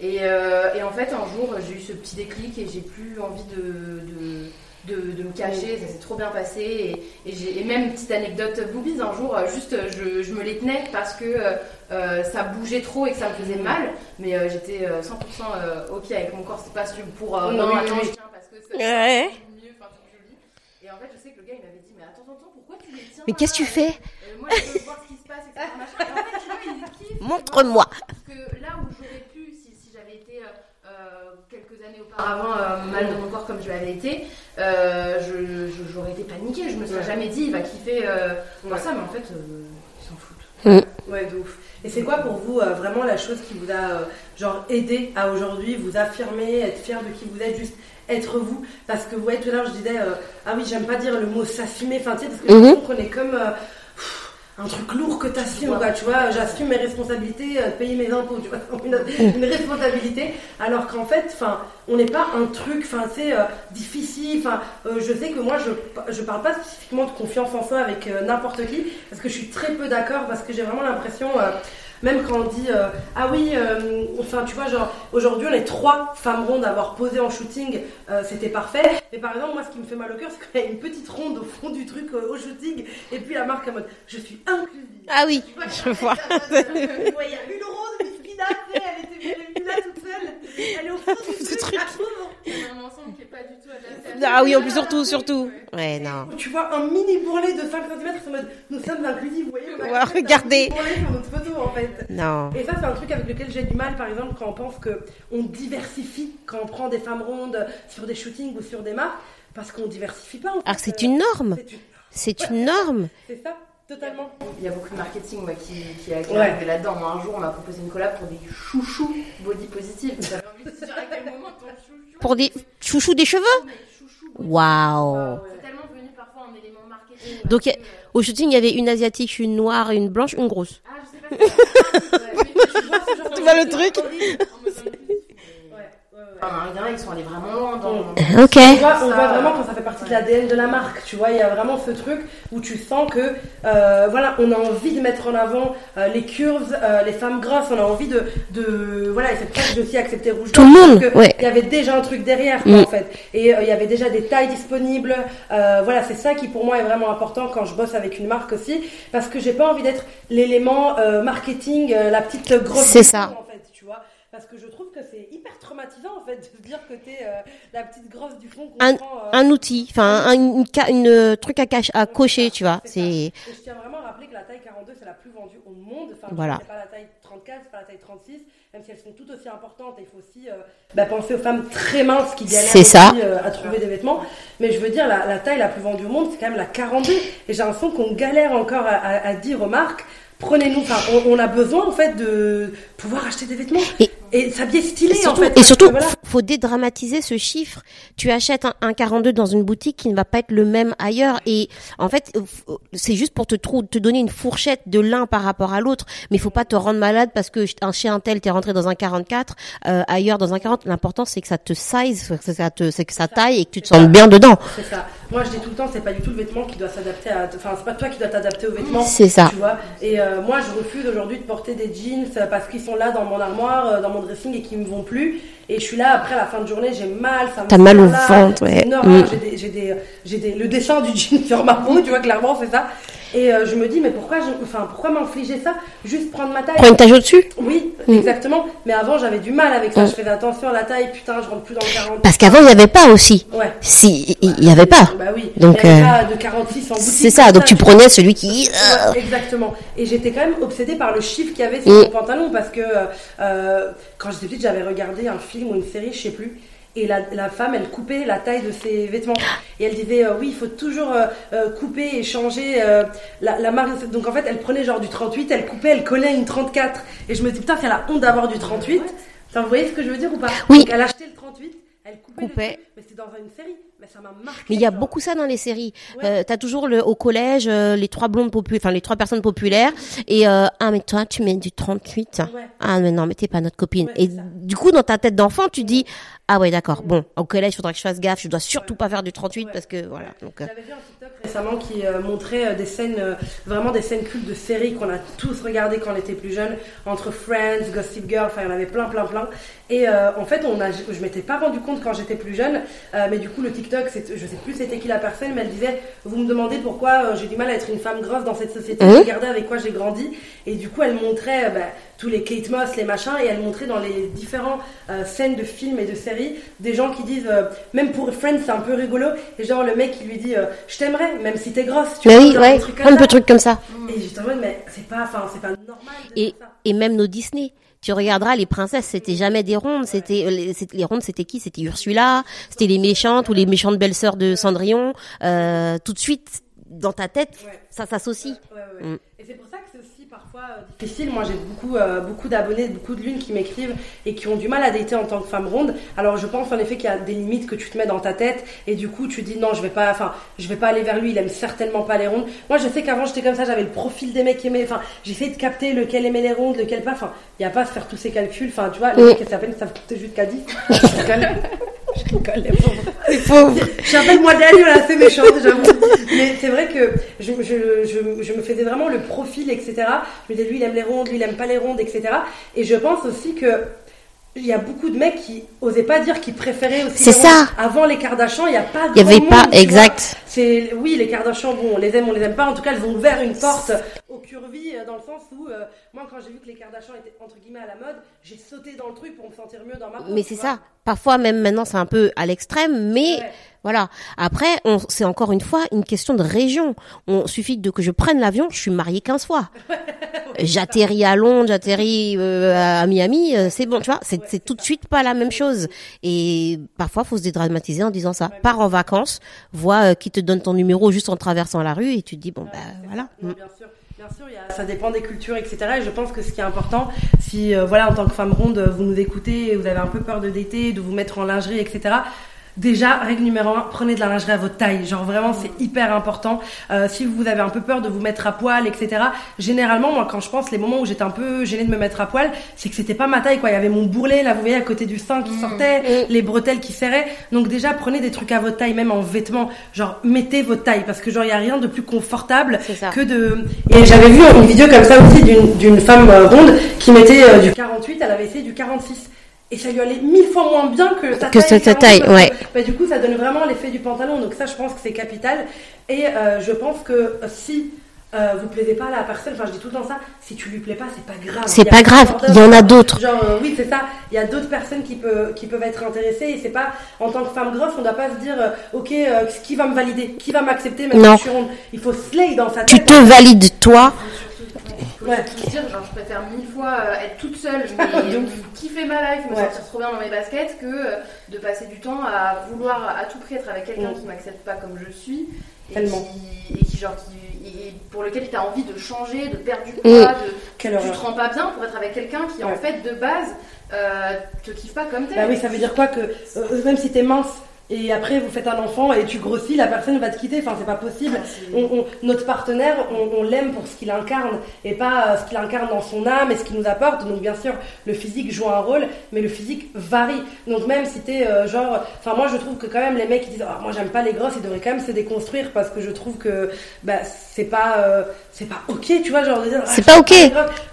Et, euh, et en fait, un jour, j'ai eu ce petit déclic et j'ai plus envie de, de, de, de me cacher. Ça s'est trop bien passé. Et, et, même, petite anecdote boobies, un jour, euh, juste, euh, je, je me les tenais parce que euh, euh, ça bougeait trop et que ça me faisait mal. Mais euh, j'étais euh, 100% euh, OK avec mon corps. C'est pas pour euh, non, oui, attends, je tiens parce que ça, Ouais. mieux, enfin, c'est joli. Et en fait, je sais que le gars, il m'avait dit Mais attends, attends, pourquoi tu les tiens Mais qu'est-ce que tu fais Euh, Moi, je veux voir ce qui se passe, etc. Et en fait, tu vois, il kiffe. Montre-moi. Parce que là où j'aurais pu, si, si j'avais été euh, euh, quelques années auparavant euh, mal de mon corps comme je l'avais été, euh, je- je- j'aurais été paniquée. Je me serais Ouais. jamais dit, il va kiffer euh, Ouais. ça, mais en fait, euh, ils s'en foutent. Ouais, de ouf. Et c'est quoi pour vous euh, vraiment la chose qui vous a euh, genre aidé à aujourd'hui vous affirmer, être fier de qui vous êtes, juste être vous? Parce que vous voyez tout à l'heure je disais euh, ah oui j'aime pas dire le mot s'assumer, enfin tu sais parce que je trouve qu'on est comme euh, un truc lourd que t'assumes quoi, tu vois, j'assume mes responsabilités, euh, payer mes impôts, tu vois, une, une responsabilité, alors qu'en fait, enfin, on n'est pas un truc, enfin, c'est euh, difficile, enfin, euh, je sais que moi, je, je parle pas spécifiquement de confiance en soi avec n'importe qui, parce que je suis très peu d'accord, parce que j'ai vraiment l'impression, même quand on dit, euh, ah oui, euh, enfin, tu vois, genre, aujourd'hui, on est trois femmes rondes à avoir posé en shooting, euh, c'était parfait, mais par exemple, moi, ce qui me fait mal au cœur, c'est qu'il y a une petite ronde au fond du truc au shooting, et puis la marque en mode, je suis inclusive. Ah oui, je vois. Il y a une rose, Elle était elle est venue là toute seule. Elle est au fond du Ce truc. truc. C'est un ensemble qui est pas du tout adapté Ah oui, en plus, surtout, surtout. Ouais, non. Tu vois un mini bourrelet de 5 cm, c'est en mode nous sommes inclusifs, vous voyez un regardez. mini bourrelet sur notre photo en fait. Non. Et ça, c'est un truc avec lequel j'ai du mal, par exemple, quand on pense que on diversifie, quand on prend des femmes rondes sur des shootings ou sur des marques, parce qu'on diversifie pas en fait. Alors que c'est Euh, une norme. c'est une- C'est une norme. C'est ça, totalement. Il y a beaucoup de marketing moi, qui, qui, a- qui est Ouais. arrivé là-dedans. Moi, un jour, on m'a proposé une collab pour des chouchous body positive. J'avais envie de dire à quel moment ton chouchou. Pour des chouchous des cheveux Waouh. C'est tellement devenu parfois un élément marketing. Donc, Au shooting, il y avait une asiatique, une noire, une blanche, une grosse. Ah, je sais pas. Ouais, mais vois genre Tu vois le truc truc en mode inclusif, mais- Ouais, ouais, ouais. Enfin, il y en a, ils sont allés vraiment loin dans. Ok. On voit, on Ça, voit vraiment quand ça fait partie de l'ADN de la marque, tu vois, il y a vraiment ce truc où tu sens que, euh, voilà, on a envie de mettre en avant euh, les curves, euh, les femmes grasses, on a envie de, de voilà, et c'est pour ça que j'ai aussi accepté Rouge Tout le monde, ouais. Il y avait déjà un truc derrière, quoi, Mm. en fait, et euh, il y avait déjà des tailles disponibles, euh, voilà, c'est ça qui pour moi est vraiment important quand je bosse avec une marque aussi, parce que j'ai pas envie d'être l'élément euh, marketing, euh, la petite grosse C'est ça. fond, en fait, tu vois. Parce que je trouve que c'est hyper traumatisant en fait de se dire que t'es euh, la petite grosse du fond Un- prend. euh, Un outil, enfin un une, une, euh, truc à, cache, à cocher, tu vois. c'est je tiens vraiment à rappeler que la taille 42 c'est la plus vendue au monde. Enfin, Voilà. C'est pas la taille 34, c'est pas la taille 36, même si elles sont toutes aussi importantes. Et il faut aussi euh, bah, penser aux femmes très minces qui galèrent aussi, ça. euh, à trouver des vêtements. Mais je veux dire, la, la taille la plus vendue au monde c'est quand même la 42. Et j'ai l'impression qu'on galère encore à, à- à dire aux marques. Prenez-nous, enfin, on, on a besoin en fait de pouvoir acheter des vêtements Et- et, s'habiller stylé Et surtout, en fait. et surtout, voilà. faut dédramatiser ce chiffre. Tu achètes un, un 42 dans une boutique qui ne va pas être le même ailleurs. Et en fait, euh, f- c'est juste pour te, te donner une fourchette de l'un par rapport à l'autre. Mais il faut pas te rendre malade parce que un chez un tel, t'es rentré dans un 44, euh, ailleurs dans un 40. L'important, c'est que ça te size, que ça te, c'est que ça taille et que tu te sentes bien dedans. C'est ça. Moi, je dis tout le temps, c'est pas du tout le vêtement qui doit s'adapter à. Enfin, c'est pas toi qui dois t'adapter au vêtement. C'est ça. Tu vois. Et euh, moi, je refuse aujourd'hui de porter des jeans euh, parce qu'ils sont là dans mon armoire, euh, dans mon dressing et qui me vont plus. Et je suis là après la fin de journée, j'ai mal, ça me T'as mal au ventre, ouais. C'est une horreur. Mm. J'ai des, j'ai des, j'ai des, le dessin du jean sur ma peau, tu vois, clairement, c'est ça. Et euh, je me dis, mais pourquoi, je, enfin, pourquoi m'infliger ça Juste prendre ma taille? Prends une tache au-dessus. Oui, Mm. exactement. Mais avant, j'avais du mal avec ça. Mm. Je faisais attention à la taille. Putain, je rentre plus dans le 40. Parce qu'avant, il n'y avait pas aussi. Ouais. Si, il y avait pas. Bah oui. Donc, il avait euh, pas de 46 en boutique. C'est ça. Donc tu prenais celui qui. Ouais, exactement. Et j'étais quand même obsédée par le chiffre qu'il y avait sur Mm. mon pantalon parce que euh, quand j'étais petite, j'avais regardé un film ou une série, je sais plus. Et la, la femme, elle coupait la taille de ses vêtements. Et elle disait, euh, oui, il faut toujours euh, euh, couper et changer euh, la, la marque. Donc en fait, elle prenait genre du 38, elle coupait, elle collait une 34. Et je me dis, putain, c'est la honte d'avoir du 38. Enfin, vous voyez ce que je veux dire ou pas Oui. Donc elle achetait le 38, elle coupait. mais c'était dans une série. Mais ça m'a marqué. Mais il y a beaucoup ça dans les séries. Ouais. Euh, T'as toujours le, au collège euh, les trois blondes populaires, enfin les trois personnes populaires. Et euh, ah mais toi tu mets du 38. Ouais. Ah mais non mais t'es pas notre copine. Ouais, et du coup dans ta tête d'enfant tu dis ah ouais d'accord bon au collège faudrait que je fasse gaffe. Je dois surtout pas faire du 38 Ouais. parce que voilà. Donc J'avais vu un TikTok récemment qui montrait des scènes, vraiment des scènes cultes de séries qu'on a tous regardées quand on était plus jeunes, entre Friends, Gossip Girl, enfin il y en avait plein, plein, plein. Et en fait, on a, je m'étais pas rendu compte quand j'étais plus jeune, euh, mais du coup, le TikTok, je sais plus c'était qui la personne, mais elle disait Vous me demandez pourquoi euh, j'ai du mal à être une femme grosse dans cette société, Mhm. regardez avec quoi j'ai grandi. Et du coup, elle montrait euh, bah, tous les Kate Moss, les machins, et elle montrait dans les différents euh, scènes de films et de séries des gens qui disent, euh, même pour Friends, c'est un peu rigolo, et genre le mec qui lui dit euh, Je t'aimerais, même si t'es grosse. Tu mais vois, oui genre ouais des trucs comme de ça. trucs comme ça. Et j'étais en mode, mais c'est pas, enfin, c'est pas normal. de Et faire ça. et même nos Disney. Tu regarderas les princesses, c'était jamais des rondes, c'était euh, les, rondes, c'était qui? C'était Ursula, c'était les méchantes ou les méchantes belles-sœurs de Cendrillon. Euh, tout de suite dans ta tête, Ouais. ça s'associe. Ouais, ouais, ouais. Parfois euh, difficile. Moi, j'ai beaucoup, euh, beaucoup d'abonnés, beaucoup de lunes qui m'écrivent et qui ont du mal à dater en tant que femme ronde. Alors, je pense en effet qu'il y a des limites que tu te mets dans ta tête et du coup, tu dis non, je vais pas, enfin, je vais pas aller vers lui. Il aime certainement pas les rondes. Moi, je sais qu'avant, j'étais comme ça. J'avais le profil des mecs qui aimaient. Enfin, j'essayais de capter lequel aimait les rondes, lequel pas. Enfin, il y a pas à se faire tous ces calculs. Enfin, tu vois, les mecs, ça peine, ça coûtait jusqu'à 10. Je rigole. Je rigole, les pauvres. Je suis un peu le modèle, voilà, c'est méchant, j'avoue. Mais c'est vrai que je, je, je, je me faisais vraiment le profil, etc. Je me disais, lui, il aime les rondes, lui, il aime pas les rondes, etc. Et je pense aussi que il y a beaucoup de mecs qui osaient pas dire qu'ils préféraient aussi. C'est les ça. Avant les Kardashians, il y a pas. Il y avait pas monde, vois. exact. C'est oui, les Kardashians, bon, on les aime, on les aime pas. En tout cas, elles ont ouvert une porte au curvy euh, dans le sens où euh, moi, quand j'ai vu que les Kardashians étaient entre guillemets à la mode, j'ai sauté dans le truc pour me sentir mieux dans ma peau. Mais c'est ça. Parfois même maintenant c'est un peu à l'extrême, mais Ouais. voilà. Après, on, c'est encore une fois une question de région. On suffit de que je prenne l'avion, je suis mariée 15 fois. j'atterris à Londres, j'atterris euh, à Miami, euh, c'est bon, tu vois. C'est, c'est tout de suite pas la même chose. Et parfois, faut se dédramatiser en disant ça. Pars en vacances, vois euh, qui te donne ton numéro juste en traversant la rue et tu te dis bon bah voilà. Non, bien sûr. Bien sûr, il y a- ça dépend des cultures, etc. Et je pense que ce qui est important, si euh, voilà, en tant que femme ronde, vous nous écoutez et vous avez un peu peur de dater, de vous mettre en lingerie, etc. Déjà, règle numéro un, prenez de la lingerie à votre taille. Genre vraiment, c'est hyper important. Euh, si vous avez un peu peur de vous mettre à poil, etc. Généralement, moi, quand je pense les moments où j'étais un peu gênée de me mettre à poil, c'est que c'était pas ma taille, quoi. Il y avait mon bourrelet, là, vous voyez, à côté du sein qui sortait, les bretelles qui serraient. Donc déjà, prenez des trucs à votre taille, même en vêtements. Genre, mettez votre taille, parce que genre, il y a rien de plus confortable que de. Et j'avais vu une vidéo comme ça aussi d'une d'une femme euh, ronde qui mettait euh, du 48, elle avait essayé du 46. Et ça lui allait mille fois moins bien que sa Que taille. sa 48, taille, que, ouais. bah, du coup, ça donne vraiment l'effet du pantalon. Donc ça, je pense que c'est capital. Et euh, je pense que euh, si euh, vous plaisez pas à la personne, enfin je dis tout le temps ça, si tu lui plais pas, c'est pas grave. C'est pas grave, il y en a d'autres. Genre euh, oui, c'est ça. Il y a d'autres personnes qui peuvent qui peuvent être intéressées et c'est pas en tant que femme grosse, on doit pas se dire euh, OK, qui va me valider, qui va m'accepter même Non. si je suis ronde? Il faut slay dans sa Tu tête. te valides toi. Ouais. dire, genre, je préfère mille fois euh, être toute seule, mais kiffer ma life, me Ouais. sentir trop bien dans mes baskets, que euh, de passer du temps à vouloir à tout prix être avec quelqu'un Mm. qui m'accepte pas comme je suis. Et Tellement. qui, et qui, genre, qui, et pour lequel tu as envie de changer, de perdre du poids, de, tu te rends pas bien pour être avec quelqu'un qui, en fait, de base, euh, te kiffe pas comme t'es. Bah oui, ça veut dire quoi que euh, même si t'es mince et après vous faites un enfant et tu grossis, la personne va te quitter. Enfin, c'est pas possible. Ah, c'est- On- on- notre partenaire, on, on l'aime pour ce qu'il incarne et pas euh, ce qu'il incarne dans son âme et ce qu'il nous apporte. Donc bien sûr, le physique joue un rôle, mais le physique varie. Donc même si t'es euh, genre, enfin moi je trouve que quand même les mecs qui disent, Ah, moi j'aime pas les grosses, ils devraient quand même se déconstruire parce que je trouve que bah c'est pas, euh, c'est pas ok, tu vois, genre de dire, Ah, C'est pas ok.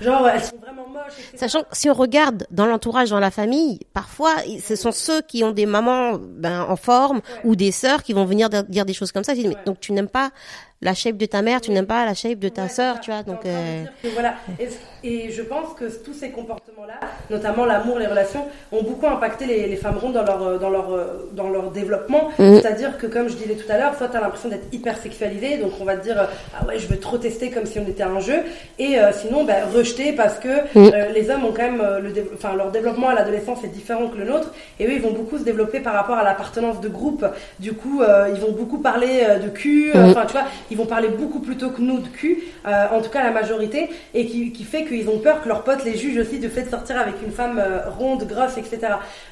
Genre elles sont vraiment moches. etc. Sachant que si on regarde dans l'entourage, dans la famille, parfois ce sont ceux qui ont des mamans ben, en forme ou des sœurs qui vont venir dire des choses comme ça. Mais donc tu n'aimes pas la shape de ta mère, tu n'aimes pas la shape de ta Ouais, sœur, tu vois. Donc, euh, que voilà. Et, et je pense que tous ces comportements-là, notamment l'amour, les relations, ont beaucoup impacté les, les femmes rondes dans leur, euh, dans leur, euh, dans leur développement. Mhm. C'est-à-dire que, comme je disais tout à l'heure, soit tu as l'impression d'être hyper sexualisé, donc on va te dire, ah ouais, je veux trop tester comme si on était un jeu, et euh, sinon, ben, rejeté parce que euh, les hommes ont quand même, le dé- enfin, leur développement à l'adolescence est différent que le nôtre, et eux, ils vont beaucoup se développer par rapport à l'appartenance de groupe. Du coup, ils vont beaucoup parler de cul, Mhm. enfin, tu vois, ils vont parler beaucoup plutôt que nous de cul, euh, en tout cas la majorité, et qui, qui fait qu'ils ont peur que leurs potes les jugent aussi du fait de sortir avec une femme euh, ronde, grosse, etc.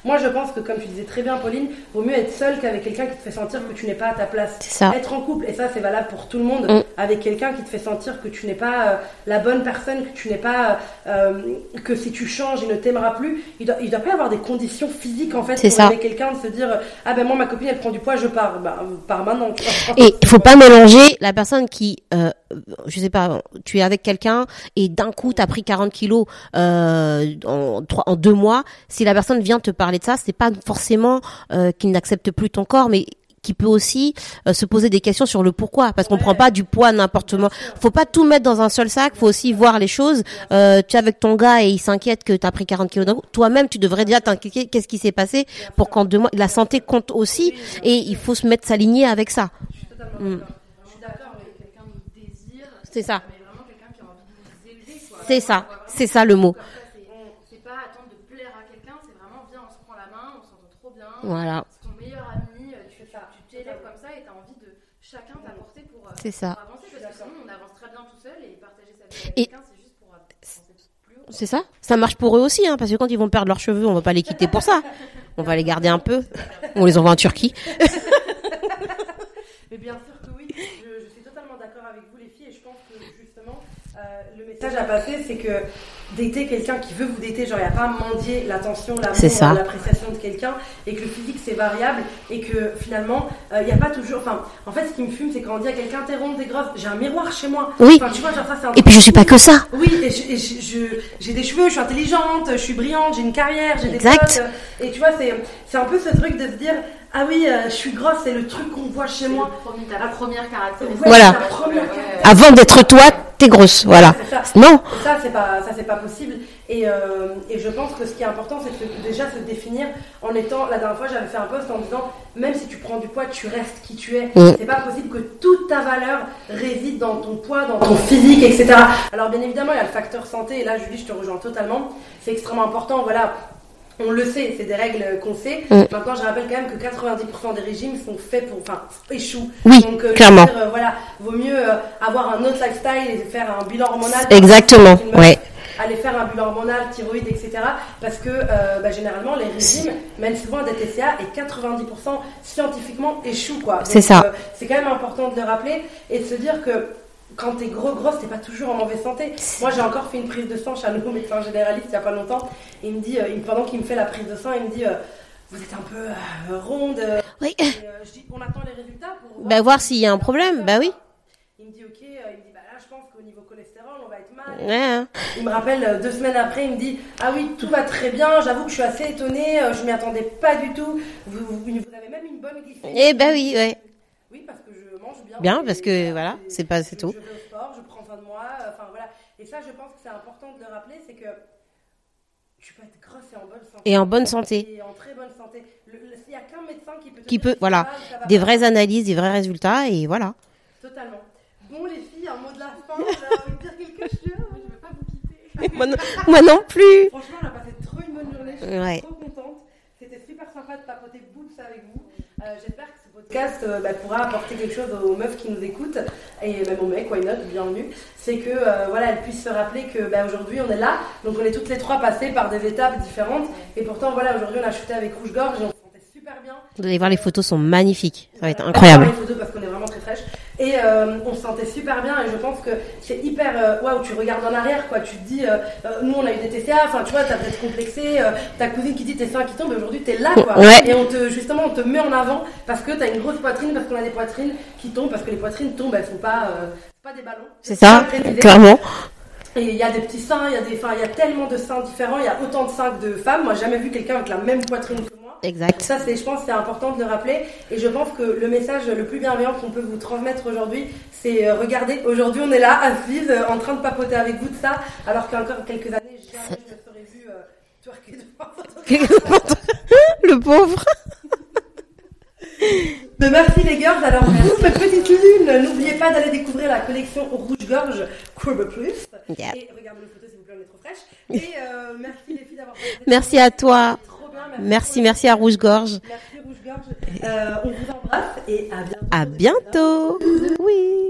Moi, je pense que, comme tu disais très bien, Pauline, vaut mieux être seul qu'avec quelqu'un qui te fait sentir que tu n'es pas à ta place. c'est ça. Être en couple, et ça c'est valable pour tout le monde, Mm. avec quelqu'un qui te fait sentir que tu n'es pas euh, la bonne personne, que tu n'es pas, que si tu changes, il ne t'aimera plus. Il doit, il doit pas y avoir des conditions physiques en fait C'est pour ça. aimer quelqu'un, de se dire ah ben moi ma copine elle prend du poids, je pars, bah, pars maintenant. tu vois. Et il faut pas mélanger la personne qui, euh, je sais pas, tu es avec quelqu'un et d'un coup t'as pris 40 kilos euh, en, trois, en deux mois. Si la personne vient te parler de ça, c'est pas forcément euh, qu'il n'accepte plus ton corps, mais qui peut aussi euh, se poser des questions sur le pourquoi, parce qu'on Ouais. prend pas du poids n'importe comment. Faut pas tout mettre dans un seul sac. Faut aussi voir les choses. Euh, tu es avec ton gars et il s'inquiète que tu as pris 40 kilos d'un coup. Toi-même, tu devrais déjà t'inquiéter. Qu'est-ce qui s'est passé pour qu'en deux mois, la santé compte aussi et il faut se mettre s'aligner avec ça. Mm. C'est ça. Voit vraiment C'est ça le mot. ça, c'est- C'est pas attendre de plaire à quelqu'un, c'est vraiment viens, on se prend la main, on s'entend trop bien. Voilà. C'est ton meilleur ami, euh, tu C'est ça. tu t'élèves comme ça et t'as envie de chacun t'apporter pour, euh, C'est ça. pour avancer parce que sinon on avance très bien tout seul et partager sa vie avec quelqu'un c'est juste pour haut. C'est ça. Ça marche pour eux aussi, hein, parce que quand ils vont perdre leurs cheveux, on va pas les quitter pour ça. On va les garder un peu. On les envoie en Turquie. Mais bien sûr que oui, je, je suis totalement d'accord avec vous les filles et je pense que justement euh, le message à passer c'est que dater quelqu'un qui veut vous dater, genre il n'y a pas à mendier l'attention, l'amour, l'appréciation de quelqu'un et que le physique c'est variable et que finalement euh, il n'y a pas toujours, enfin en fait ce qui me fume c'est quand on dit à quelqu'un t'es ronde, t'es grosse, j'ai un miroir chez moi. Oui. Enfin tu vois genre ça un Et puis je suis pas que ça. oui, et j'ai des cheveux, je suis intelligente, je suis brillante, j'ai une carrière, j'ai des Exact. potes. euh, Et tu vois, c'est c'est un peu ce truc de se dire Ah oui, euh, je suis grosse, c'est le truc qu'on voit chez moi. premier- ta première caractéristique. Ouais, Voilà. première caractéristique. Avant d'être toi, t'es grosse. Voilà. Ça. Non. Et ça, c'est pas, ça, c'est pas possible. Et, euh, et je pense que ce qui est important, c'est de déjà se définir en étant. La dernière fois, j'avais fait un post en disant même si tu prends du poids, tu restes qui tu es. Mm. C'est pas possible que toute ta valeur réside dans ton poids, dans ton physique, etc. Alors, bien évidemment, il y a le facteur santé. Et là, Julie, je te rejoins totalement. C'est extrêmement important. Voilà. On le sait, c'est des règles qu'on sait. Mm. Maintenant, je rappelle quand même que 90% des régimes sont faits pour, enfin, échouent. Oui, Donc, euh, clairement. dire, euh, voilà, vaut mieux euh, avoir un autre lifestyle et faire un bilan hormonal. Exactement. Ouais. Aller faire un bilan hormonal, thyroïde, etc. Parce que bah, généralement, les régimes mènent souvent à des TCA et 90% scientifiquement échouent. quoi. C'est ça. c'est quand même important de le rappeler et de se dire que quand t'es gros, grosse, t'es pas toujours en mauvaise santé. Moi, j'ai encore fait une prise de sang chez un nouveau médecin généraliste il y a pas longtemps. Et il me dit, euh, pendant qu'il me fait la prise de sang, il me dit, euh, vous êtes un peu euh, ronde. Oui. et, je dis, on attend les résultats pour Bah, voir s'il y a un problème. Bah oui. Il me dit, ok, il me dit, bah là, je pense qu'au niveau cholestérol, on va être mal. Ouais. hein. Il me rappelle deux semaines après, il me dit Ah oui, tout va très bien, j'avoue que je suis assez étonnée, je m'y attendais pas du tout. Vous, vous- vous avez même une bonne glycémie. Eh ben oui, ouais. Oui, parce que je mange bien. Parce que, voilà, c'est pas- c'est tout. Je vais au sport, je prends soin de moi, euh, enfin voilà. Et ça, je pense que c'est important de le rappeler c'est que tu peux être grosse et en bonne santé. Et en bonne santé. Et en très bonne santé. Il n'y a qu'un médecin qui peut te Qui dire peut, ça voilà, va ou ça va des vraies analyses, des vrais résultats, et voilà. Totalement. Bon, les filles, un mot de la fin, de dire quelque chose. Moi, je veux pas vous quitter. moi, non, moi non plus. Franchement, on a passé trop une bonne journée. Je suis Ouais. trop contente. C'était super sympa de papoter boobs avec vous. Euh, J'espère podcast euh, bah, pourra apporter quelque chose aux meufs qui nous écoutent et même aux mecs, why not, bienvenue. C'est que euh, voilà, elles puissent se rappeler que bah, aujourd'hui on est là, donc on est toutes les trois passées par des étapes différentes et pourtant voilà, aujourd'hui on a shooté avec Rouge Gorge et on se sentait super bien. Vous allez voir, les photos sont magnifiques. Ça va être Euh, incroyable. les photos parce qu'on est. Et euh, on se sentait super bien et je pense que c'est hyper. euh, Waouh, tu regardes en arrière quoi. Tu te dis, euh, euh, nous on a eu des TCA, enfin tu vois, t'as peut-être complexé, euh, ta cousine qui dit tes seins qui tombent et aujourd'hui t'es là quoi. Ouais. Et on te, justement, on te met en avant parce que t'as une grosse poitrine, parce qu'on a des poitrines qui tombent, parce que les poitrines tombent, elles sont pas, euh, pas des ballons. C'est ça, clairement. Et il y a des petits seins, il y a des, enfin, il y a tellement de seins différents, il y a autant de seins que de femmes. Moi, j'ai jamais vu quelqu'un avec la même poitrine que. Exact. Ça, c'est, je pense, c'est important de le rappeler. Et je pense que le message le plus bienveillant qu'on peut vous transmettre aujourd'hui, c'est euh, regardez, aujourd'hui, on est là, assises, euh, en train de papoter avec vous de ça, alors qu'encore quelques années, jamais je me serais vu euh, twerker devant le pauvre. Mais merci les girls. Alors, vous, mes petites lunes, n'oubliez pas d'aller découvrir la collection Rouge-Gorge Courbe Plus. Yeah. Et regardez les photos, s'il vous plaît, on est trop fraîche. Et euh, merci les filles d'avoir. Merci à toi. Merci, merci à Rouge Gorge. Merci Rouge-Gorge. Euh, on vous embrasse et à bientôt. À bientôt. Oui.